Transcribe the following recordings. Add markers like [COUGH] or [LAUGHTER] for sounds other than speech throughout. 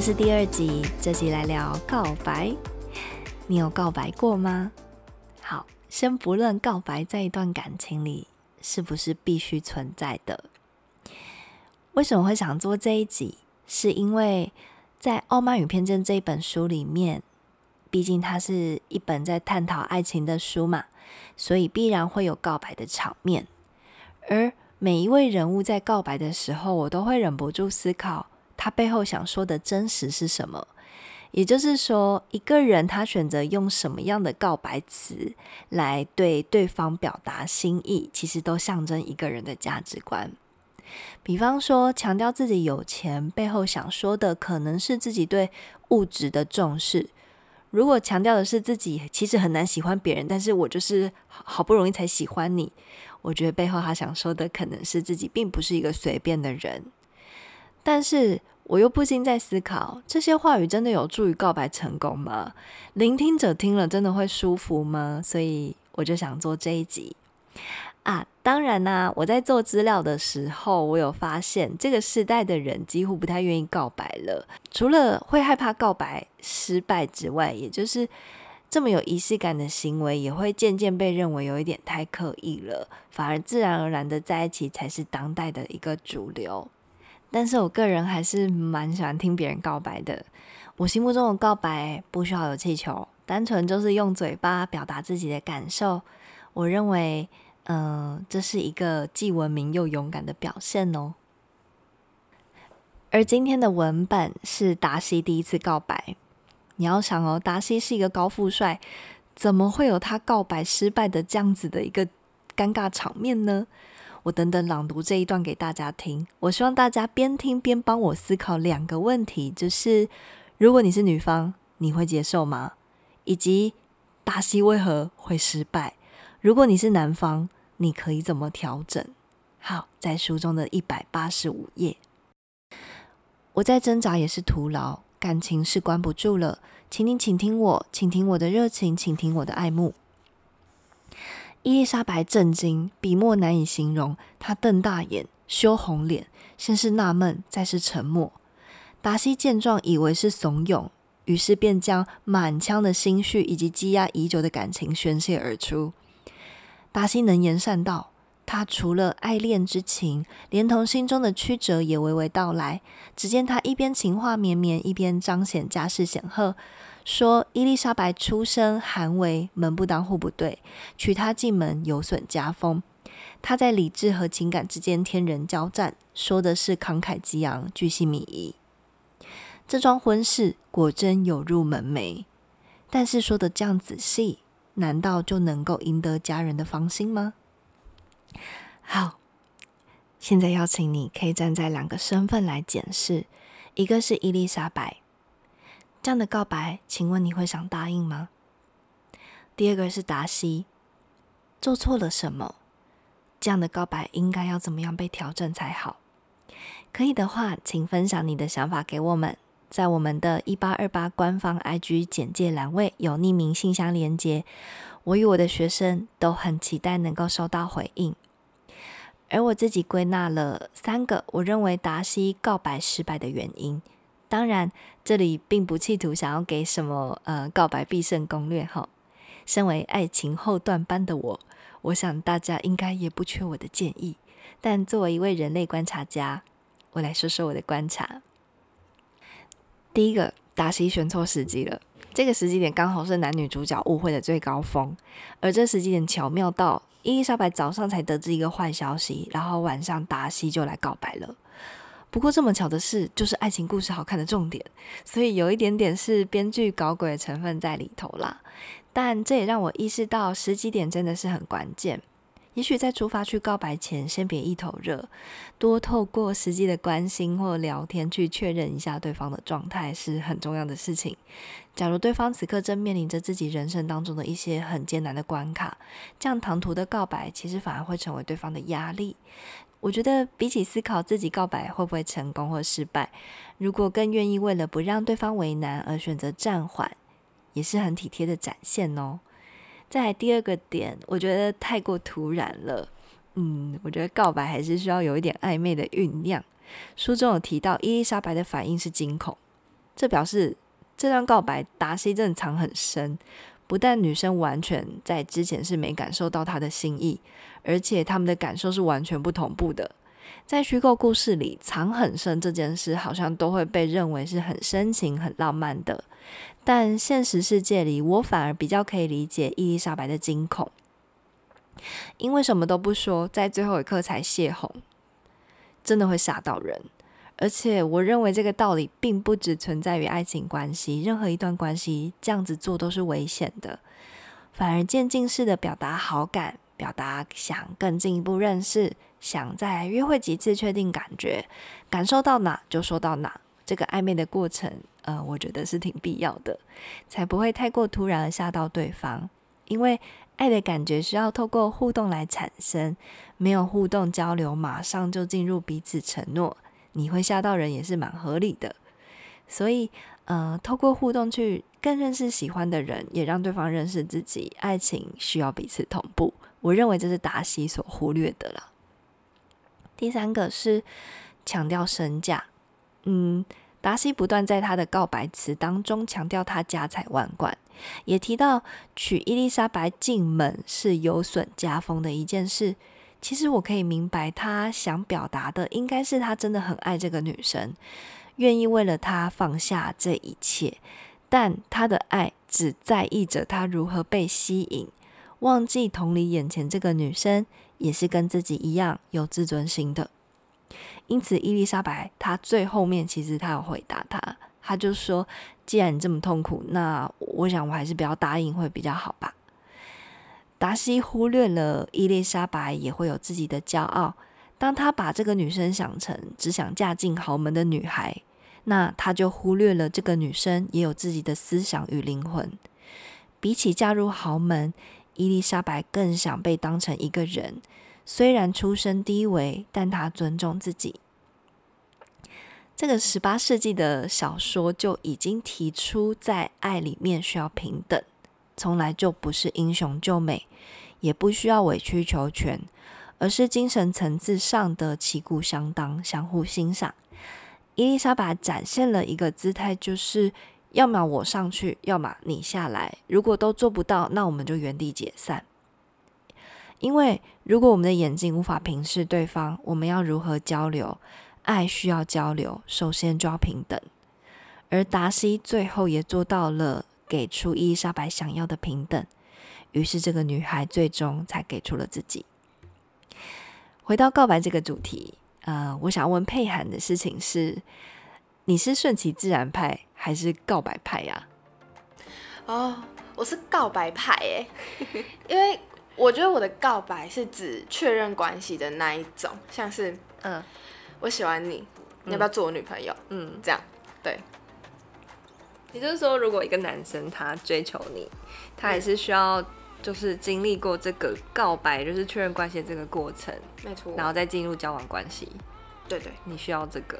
这是第二集，这集来聊告白。你有告白过吗？好，先不论告白在一段感情里是不是必须存在的，为什么会想做这一集？是因为在《傲慢与偏见》这一本书里面，毕竟它是一本在探讨爱情的书嘛，所以必然会有告白的场面。而每一位人物在告白的时候，我都会忍不住思考。他背后想说的真实是什么？也就是说，一个人他选择用什么样的告白词来对对方表达心意，其实都象征一个人的价值观。比方说，强调自己有钱，背后想说的可能是自己对物质的重视；如果强调的是自己其实很难喜欢别人，但是我就是好不容易才喜欢你，我觉得背后他想说的可能是自己并不是一个随便的人。但是我又不禁在思考，这些话语真的有助于告白成功吗？聆听者听了真的会舒服吗？所以我就想做这一集啊！当然啦，我在做资料的时候，我有发现这个时代的人几乎不太愿意告白了，除了会害怕告白失败之外，也就是这么有仪式感的行为，也会渐渐被认为有一点太刻意了，反而自然而然的在一起才是当代的一个主流。但是我个人还是蛮喜欢听别人告白的。我心目中的告白不需要有气球，单纯就是用嘴巴表达自己的感受。我认为，嗯，这是一个既文明又勇敢的表现哦。而今天的文本是达西第一次告白。你要想哦，达西是一个高富帅，怎么会有他告白失败的这样子的一个尴尬场面呢？我等等朗读这一段给大家听。我希望大家边听边帮我思考两个问题：就是如果你是女方，你会接受吗？以及巴西为何会失败？如果你是男方，你可以怎么调整？好，在书中的一百八十五页，我在挣扎也是徒劳，感情是关不住了。请你倾听我，倾听我的热情，倾听我的爱慕。伊丽莎白震惊，笔墨难以形容。她瞪大眼，羞红脸，先是纳闷，再是沉默。达西见状，以为是怂恿，于是便将满腔的心绪以及积压已久的感情宣泄而出。达西能言善道，他除了爱恋之情，连同心中的曲折也娓娓道来。只见他一边情话绵绵，一边彰显家世显赫。说伊丽莎白出身寒微，门不当户不对，娶她进门有损家风。他在理智和情感之间天人交战，说的是慷慨激昂，巨细靡遗。这桩婚事果真有入门楣，但是说的这样仔细，难道就能够赢得家人的芳心吗？好，现在邀请你可以站在两个身份来检视，一个是伊丽莎白。这样的告白，请问你会想答应吗？第二个是达西，做错了什么？这样的告白应该要怎么样被调整才好？可以的话，请分享你的想法给我们，在我们的一八二八官方 IG 简介栏位有匿名信箱连接。我与我的学生都很期待能够收到回应。而我自己归纳了三个我认为达西告白失败的原因。当然，这里并不企图想要给什么呃告白必胜攻略哈。身为爱情后段班的我，我想大家应该也不缺我的建议。但作为一位人类观察家，我来说说我的观察。第一个，达西选错时机了。这个时机点刚好是男女主角误会的最高峰，而这时机点巧妙到伊丽莎白早上才得知一个坏消息，然后晚上达西就来告白了。不过这么巧的事，就是爱情故事好看的重点，所以有一点点是编剧搞鬼的成分在里头啦。但这也让我意识到时机点真的是很关键。也许在出发去告白前，先别一头热，多透过实际的关心或聊天去确认一下对方的状态是很重要的事情。假如对方此刻正面临着自己人生当中的一些很艰难的关卡，这样唐突的告白其实反而会成为对方的压力。我觉得比起思考自己告白会不会成功或失败，如果更愿意为了不让对方为难而选择暂缓，也是很体贴的展现哦。再来第二个点，我觉得太过突然了。嗯，我觉得告白还是需要有一点暧昧的酝酿。书中有提到，伊丽莎白的反应是惊恐，这表示这段告白达西真的藏很深。不但女生完全在之前是没感受到他的心意，而且他们的感受是完全不同步的。在虚构故事里，藏很深这件事好像都会被认为是很深情、很浪漫的。但现实世界里，我反而比较可以理解伊丽莎白的惊恐，因为什么都不说，在最后一刻才泄洪，真的会吓到人。而且，我认为这个道理并不只存在于爱情关系，任何一段关系这样子做都是危险的。反而渐进式的表达好感，表达想更进一步认识，想在约会几次确定感觉，感受到哪就说到哪。这个暧昧的过程，呃，我觉得是挺必要的，才不会太过突然而吓到对方。因为爱的感觉需要透过互动来产生，没有互动交流，马上就进入彼此承诺。你会吓到人也是蛮合理的，所以，呃，透过互动去更认识喜欢的人，也让对方认识自己。爱情需要彼此同步，我认为这是达西所忽略的了。第三个是强调身价，嗯，达西不断在他的告白词当中强调他家财万贯，也提到娶伊丽莎白进门是有损家风的一件事。其实我可以明白，他想表达的应该是他真的很爱这个女生，愿意为了她放下这一切。但他的爱只在意着他如何被吸引，忘记同理眼前这个女生也是跟自己一样有自尊心的。因此，伊丽莎白她最后面其实她有回答他，他就说：“既然你这么痛苦，那我想我还是不要答应会比较好吧。”达西忽略了伊丽莎白也会有自己的骄傲。当他把这个女生想成只想嫁进豪门的女孩，那他就忽略了这个女生也有自己的思想与灵魂。比起嫁入豪门，伊丽莎白更想被当成一个人。虽然出身低微，但她尊重自己。这个十八世纪的小说就已经提出，在爱里面需要平等。从来就不是英雄救美，也不需要委曲求全，而是精神层次上的旗鼓相当、相互欣赏。伊丽莎白展现了一个姿态，就是要么我上去，要么你下来。如果都做不到，那我们就原地解散。因为如果我们的眼睛无法平视对方，我们要如何交流？爱需要交流，首先就要平等。而达西最后也做到了。给出伊丽莎白想要的平等，于是这个女孩最终才给出了自己。回到告白这个主题，呃，我想要问佩涵的事情是：你是顺其自然派还是告白派呀？哦，我是告白派耶，[LAUGHS] 因为我觉得我的告白是指确认关系的那一种，像是嗯，我喜欢你，你要不要做我女朋友？嗯，这样对。也就是说，如果一个男生他追求你，他也是需要就是经历过这个告白，就是确认关系这个过程，没错，然后再进入交往关系。对对，你需要这个，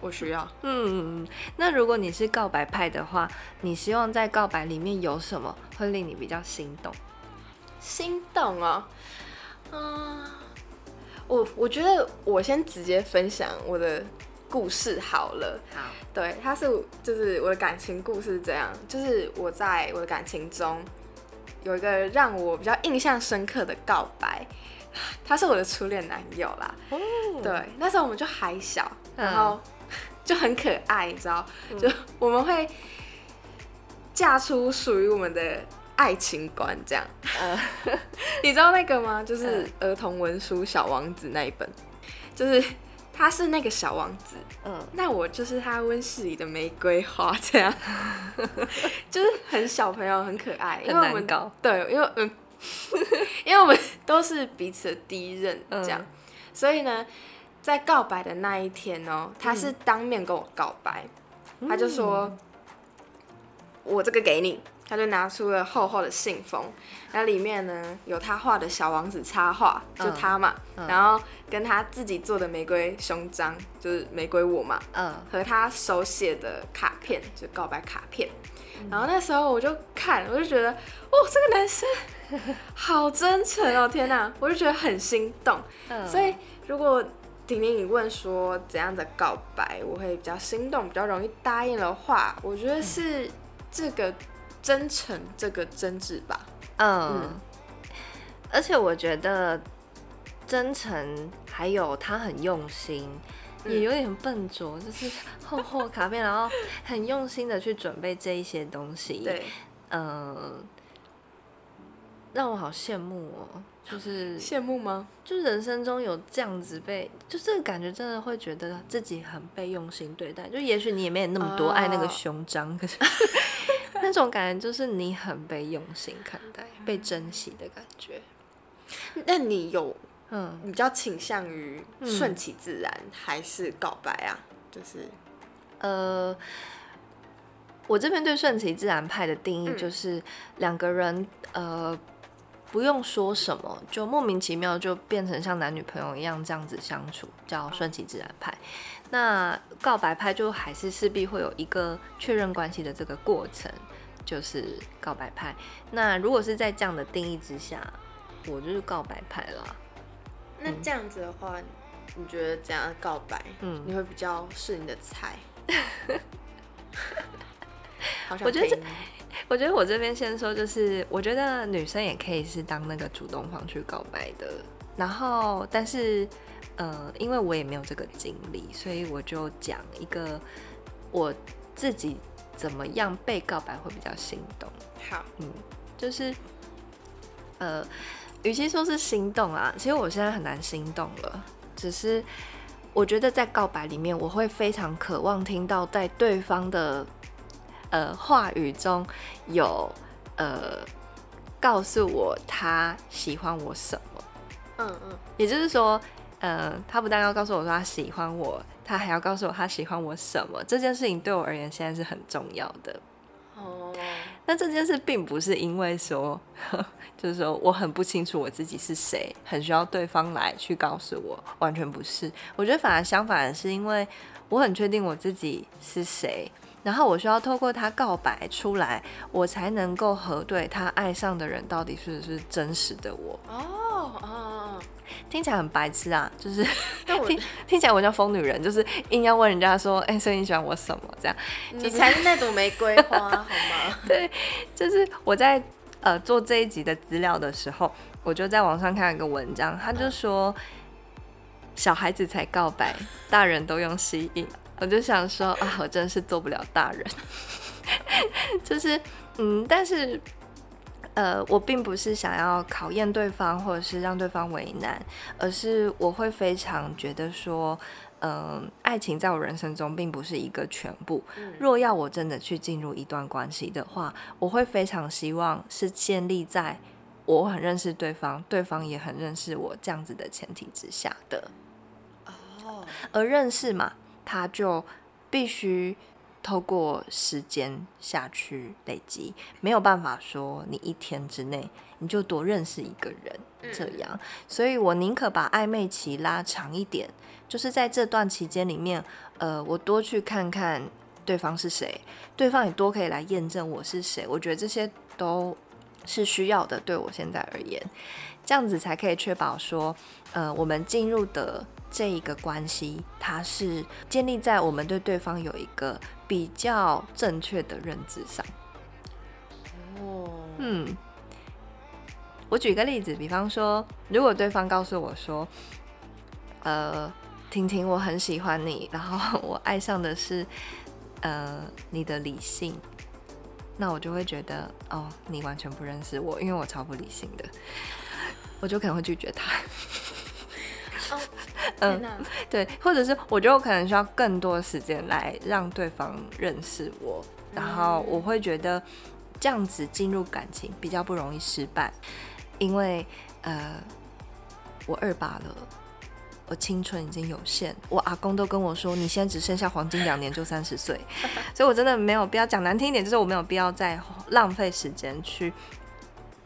我需要。嗯，那如果你是告白派的话，你希望在告白里面有什么会令你比较心动？心动啊，嗯，我我觉得我先直接分享我的。故事好了，好，对，他是就是我的感情故事这样，就是我在我的感情中有一个让我比较印象深刻的告白，[SIGHS] 他是我的初恋男友啦，对，那时候我们就还小，然后 [LAUGHS] 就很可爱，你知道，就我们会嫁出属于我们的爱情观这样，[LAUGHS] 你知道那个吗？就是儿童文书《小王子》那一本，就是。他是那个小王子，嗯，那我就是他温室里的玫瑰花，这样，[LAUGHS] 就是很小朋友，很可爱，因为我们。对，因为嗯，[LAUGHS] 因为我们都是彼此的第一任，这样，嗯所以呢，在告白的那一天哦，他是当面跟我告白，他就说，我这个给你，他就拿出了厚厚的信封，然后里面呢有他画的小王子插画，就嗯他嘛，嗯。然后跟他自己做的玫瑰胸章，就是玫瑰我嘛，嗯，和他手写的卡片，就告白卡片。嗯。然后那时候我就看，我就觉得，哦，这个男生 [LAUGHS] 好真诚哦，天哪，我就觉得很心动。嗯。所以如果婷婷你问说怎样的告白我会比较心动，比较容易答应的话，我觉得是这个真诚，这个真挚吧。嗯，而且我觉得真诚，还有他很用心，嗯也有点笨拙，就是厚厚卡片，然后很用心的去准备这一些东西。，对，嗯，让我好羡慕哦，就是羡慕吗？就人生中有这样子被，就这个感觉真的会觉得自己很被用心对待。就也许你也没有那么多爱那个哦胸章，可是那种感觉就是你很被用心看待、被珍惜的感觉。那你有嗯，比较倾向于嗯顺其自然，还是告白啊？就是呃，我这边对顺其自然派的定义嗯就是两个人呃不用说什么，就莫名其妙就变成像男女朋友一样这样子相处，叫顺其自然派。那告白派就还是势必会有一个确认关系的这个过程，就是告白派。那如果是在这样的定义之下，我就是告白派啦。那这样子的话，你觉得怎样告白，嗯你会比较是你的菜？[LAUGHS] 我觉得这我觉得我这边先说，就是我觉得女生也可以是当那个主动方去告白的，然后但是呃，因为我也没有这个经历，所以我就讲一个我自己怎么样被告白会比较心动。好，嗯，就是呃，与其说是心动啊，其实我现在很难心动了。只是我觉得在告白里面，我会非常渴望听到在对方的呃话语中有呃告诉我他喜欢我什么。嗯嗯，也就是说，呃，他不但要告诉我说他喜欢我，他还要告诉我他喜欢我什么。这件事情对我而言现在是很重要的。哦，那这件事并不是因为说，[LAUGHS] 就是说我很不清楚我自己是谁，很需要对方来去告诉我，完全不是。我觉得反而相反的是，因为我很确定我自己是谁，然后我需要透过他告白出来，我才能够核对他爱上的人到底是不是真实的我。哦，哦，听起来很白痴啊，就是 [LAUGHS] 但我 [LAUGHS] 听听起来我像疯女人，就是硬要问人家说，哎、所以你喜欢我什么？这样。你才是那朵玫瑰花，好吗？[LAUGHS] 对，就是我在呃做这一集的资料的时候，我就在网上看了一个文章，他就说小孩子才告白，大人都用吸引。我就想说啊，我真的是做不了大人。就是嗯，但是呃，我并不是想要考验对方，或者是让对方为难，而是我会非常觉得说。嗯，爱情在我人生中并不是一个全部。若要我真的去进入一段关系的话，我会非常希望是建立在我很认识对方，对方也很认识我这样子的前提之下的。哦，而认识嘛，他就必须透过时间下去累积，没有办法说你一天之内你就多认识一个人这样。所以我宁可把暧昧期拉长一点，就是在这段期间里面，呃，我多去看看对方是谁，对方也多可以来验证我是谁。我觉得这些都是需要的，对我现在而言，这样子才可以确保说，呃，我们进入的这一个关系，它是建立在我们对对方有一个比较正确的认知上。哦，嗯，我举个例子，比方说，如果对方告诉我说，呃，婷婷，我很喜欢你，然后我爱上的是，呃，你的理性，那我就会觉得，哦，你完全不认识我，因为我超不理性的，我就可能会拒绝他。哦天哪，对，或者是我觉得我可能需要更多时间来让对方认识我，然后我会觉得这样子进入感情比较不容易失败，因为呃，我二八了。我青春已经有限，我阿公都跟我说，你现在只剩下黄金两年就三十岁，[LAUGHS] 所以我真的没有必要讲难听一点，就是我没有必要再浪费时间去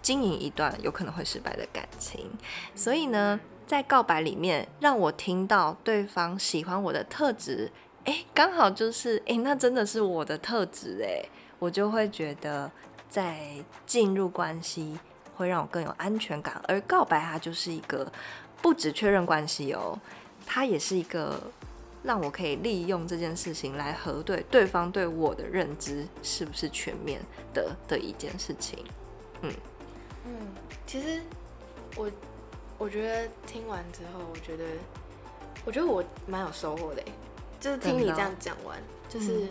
经营一段有可能会失败的感情。所以呢，在告白里面，让我听到对方喜欢我的特质，哎，刚好就是哎，那真的是我的特质哎，我就会觉得在进入关系会让我更有安全感，而告白它就是一个。不止确认关系哦，它也是一个让我可以利用这件事情来核对对方对我的认知是不是全面的的一件事情。嗯嗯，其实我我觉得听完之后，我觉得我觉得我蛮有收获的，就是听你这样讲完，就是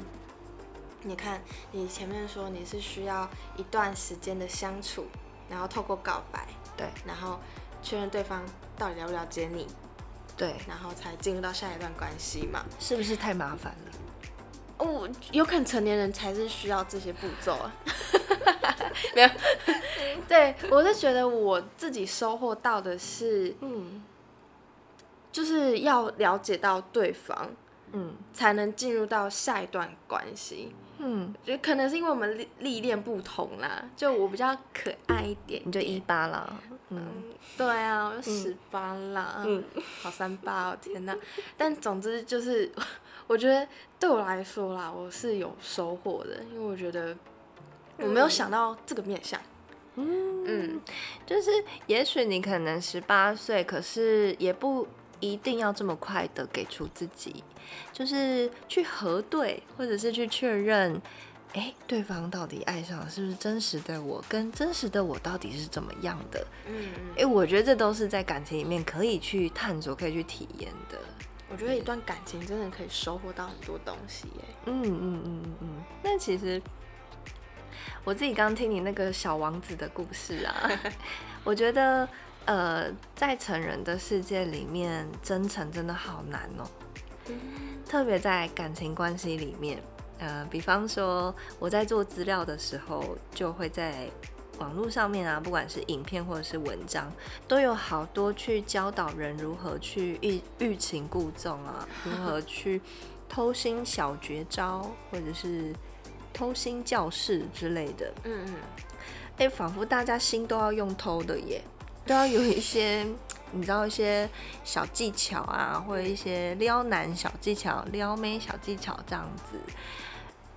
你看你前面说你是需要一段时间的相处，然后透过告白，对，然后。确认对方到底了不了解你，对，然后才进入到下一段关系嘛？是不是太麻烦了？哦，有可能成年人才是需要这些步骤啊。[LAUGHS] 没有，对我是觉得我自己收获到的是，嗯，就是要了解到对方，嗯，才能进入到下一段关系。嗯，觉得可能是因为我们历历练不同啦，就我比较可爱一点，你就一八啦。嗯，对啊，我十八啦，嗯，好三八哦，天哪！但总之就是，[LAUGHS] 我觉得对我来说啦，我是有收获的，因为我觉得我没有想到这个面相。嗯嗯，就是也许你可能十八岁，可是也不一定要这么快的给出自己，就是去核对或者是去确认。哎，对方到底爱上了是不是真实的我？跟真实的我到底是怎么样的？嗯嗯。哎，我觉得这都是在感情里面可以去探索、可以去体验的。我觉得一段感情真的可以收获到很多东西耶。嗯嗯嗯嗯嗯。那其实我自己刚听你那个小王子的故事啊，[LAUGHS] 我觉得呃，在成人的世界里面，真诚真的好难哦。特别在感情关系里面。呃，比方说我在做资料的时候，就会在网络上面啊，不管是影片或者是文章，都有好多去教导人如何去欲欲擒故纵啊，如何去偷心小绝招，或者是偷心教室之类的。嗯嗯，哎，仿佛大家心都要用偷的耶，[LAUGHS] 都要有一些你知道一些小技巧啊，或者一些撩男小技巧、撩妹小技巧这样子。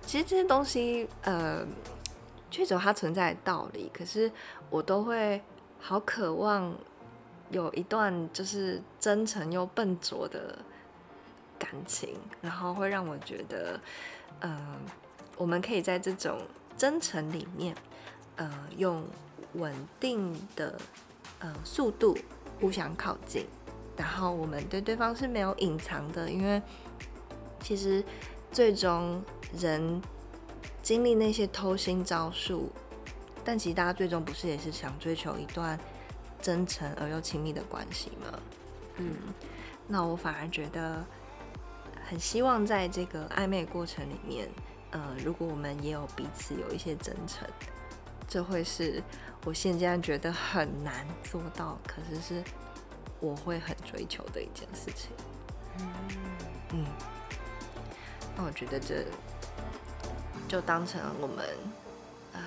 其实这些东西，呃，确实有它存在的道理。可是我都会好渴望有一段就是真诚又笨拙的感情，然后会让我觉得，呃，我们可以在这种真诚里面，呃，用稳定的呃速度互相靠近，然后我们对对方是没有隐藏的，因为其实最终。人经历那些偷心招数，但其实大家最终不是也是想追求一段真诚而又亲密的关系吗？嗯，那我反而觉得很希望在这个暧昧过程里面，呃，如果我们也有彼此有一些真诚，这会是我现在觉得很难做到，可是是我会很追求的一件事情。嗯嗯，那我觉得这。就当成我们呃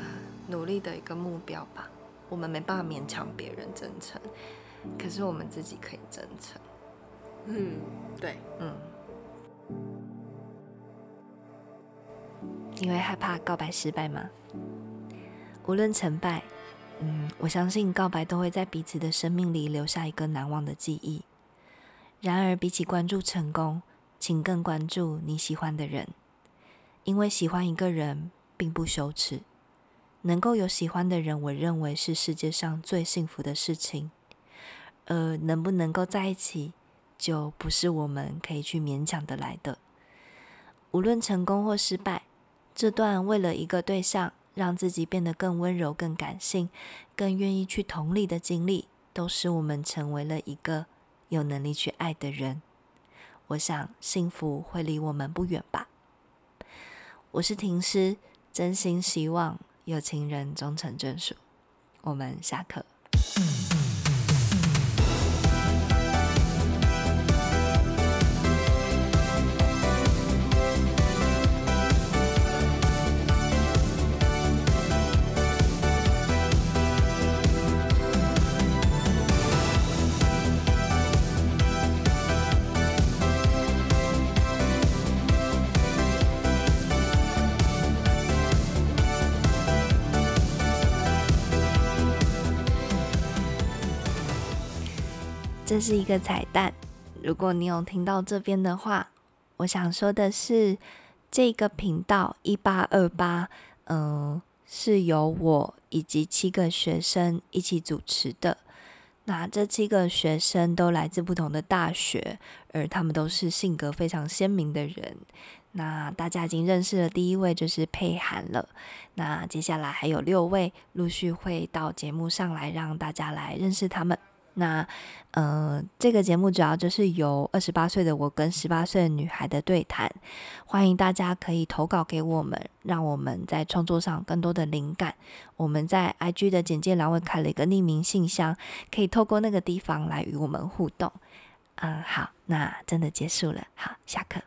努力的一个目标吧。我们没办法勉强别人真诚，可是我们自己可以真诚。嗯，对，嗯。你会害怕告白失败吗？无论成败，嗯，我相信告白都会在彼此的生命里留下一个难忘的记忆。然而，比起关注成功，请更关注你喜欢的人。因为喜欢一个人并不羞耻，能够有喜欢的人，我认为是世界上最幸福的事情。呃，能不能够在一起，就不是我们可以去勉强的来的。无论成功或失败，这段为了一个对象让自己变得更温柔、更感性、更愿意去同理的经历，都使我们成为了一个有能力去爱的人。我想幸福会离我们不远吧。我是婷师，真心希望有情人终成眷属。我们下课。这是一个彩蛋。如果你有听到这边的话，我想说的是，这个频道一八二八，嗯，是由我以及七个学生一起主持的。那这七个学生都来自不同的大学，而他们都是性格非常鲜明的人。那大家已经认识了第一位就是佩涵了。那接下来还有六位陆续会到节目上来，让大家来认识他们。那，呃，这个节目主要就是由二十八岁的我跟十八岁的女孩的对谈，欢迎大家可以投稿给我们，让我们在创作上更多的灵感。我们在 IG 的简介栏位开了一个匿名信箱，可以透过那个地方来与我们互动。嗯，好，那真的结束了，好，下课。